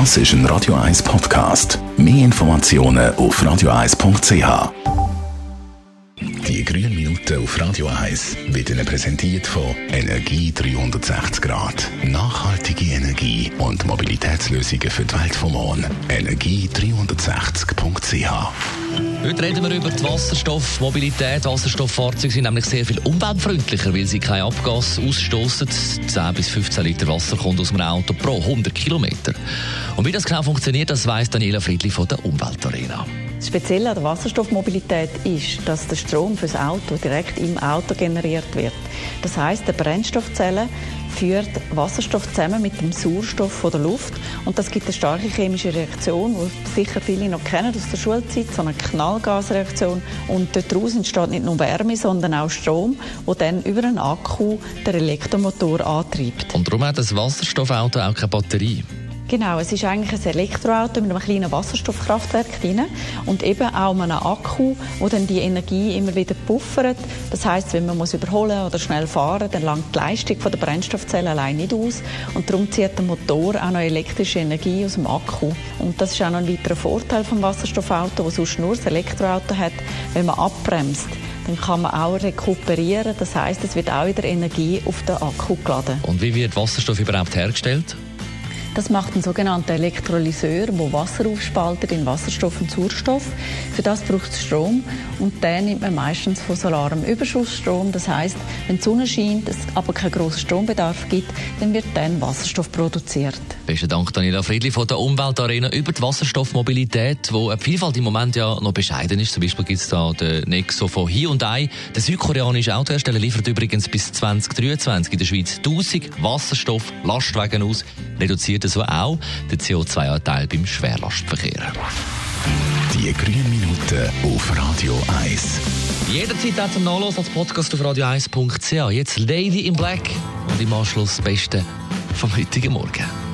Das ist ein Radio 1 Podcast. Mehr Informationen auf radio1.ch. Die grünen Minuten auf Radio 1 werden präsentiert von Energie 360 Grad. Nachhaltige Energie und Mobilitätslösungen für die Welt vom Morgen. Energie360.ch Heute reden wir über die Wasserstoffmobilität. Wasserstofffahrzeuge sind nämlich sehr viel umweltfreundlicher, weil sie kein Abgas ausstoßen. 10 bis 15 Liter Wasser kommt aus einem Auto pro 100 Kilometer. Und wie das genau funktioniert, das weiss Daniela Friedli von der Umweltarena. Das Spezielle an der Wasserstoffmobilität ist, dass der Strom für das Auto direkt im Auto generiert wird. Das heißt, der Brennstoffzelle führt Wasserstoff zusammen mit dem Sauerstoff von der Luft und das gibt eine starke chemische Reaktion, die sicher viele noch kennen aus der Schulzeit, so eine Knallgasreaktion und daraus entsteht nicht nur Wärme, sondern auch Strom, der dann über einen Akku den Elektromotor antreibt. Und darum hat das Wasserstoffauto auch keine Batterie. Genau, es ist eigentlich ein Elektroauto mit einem kleinen Wasserstoffkraftwerk drin und eben auch einem Akku, wo dann die Energie immer wieder puffert. Das heißt, wenn man muss überholen oder schnell fahren, dann langt die Leistung der Brennstoffzelle allein nicht aus und darum zieht der Motor auch noch elektrische Energie aus dem Akku. Und das ist auch noch ein weiterer Vorteil vom Wasserstoffauto, wo sonst nur das Elektroauto hat, wenn man abbremst dann kann man auch rekuperieren. Das heißt, es wird auch wieder Energie auf den Akku geladen. Und wie wird Wasserstoff überhaupt hergestellt? Das macht ein sogenannter Elektrolyseur, der Wasser aufspaltet in Wasserstoff und Sauerstoff. Für das braucht es Strom und den nimmt man meistens von solarem Überschussstrom. Das heißt, wenn die Sonne scheint, es aber keinen grossen Strombedarf gibt, dann wird dann Wasserstoff produziert. Besten Dank, Daniela Friedli von der Umweltarena über die Wasserstoffmobilität, wo die Vielfalt im Moment ja noch bescheiden ist. Zum Beispiel gibt es da den Nexo von Hyundai. Der südkoreanische Autohersteller liefert übrigens bis 2023 in der Schweiz 1000 Wasserstoff-Lastwagen aus, reduziert so auch den CO2-Anteil beim Schwerlastverkehr. Die grünen Minuten auf Radio 1. Jederzeit auch zum Nachlassen als Podcast auf radio1.ch. Jetzt Lady in Black und im Anschluss das Beste vom heutigen Morgen.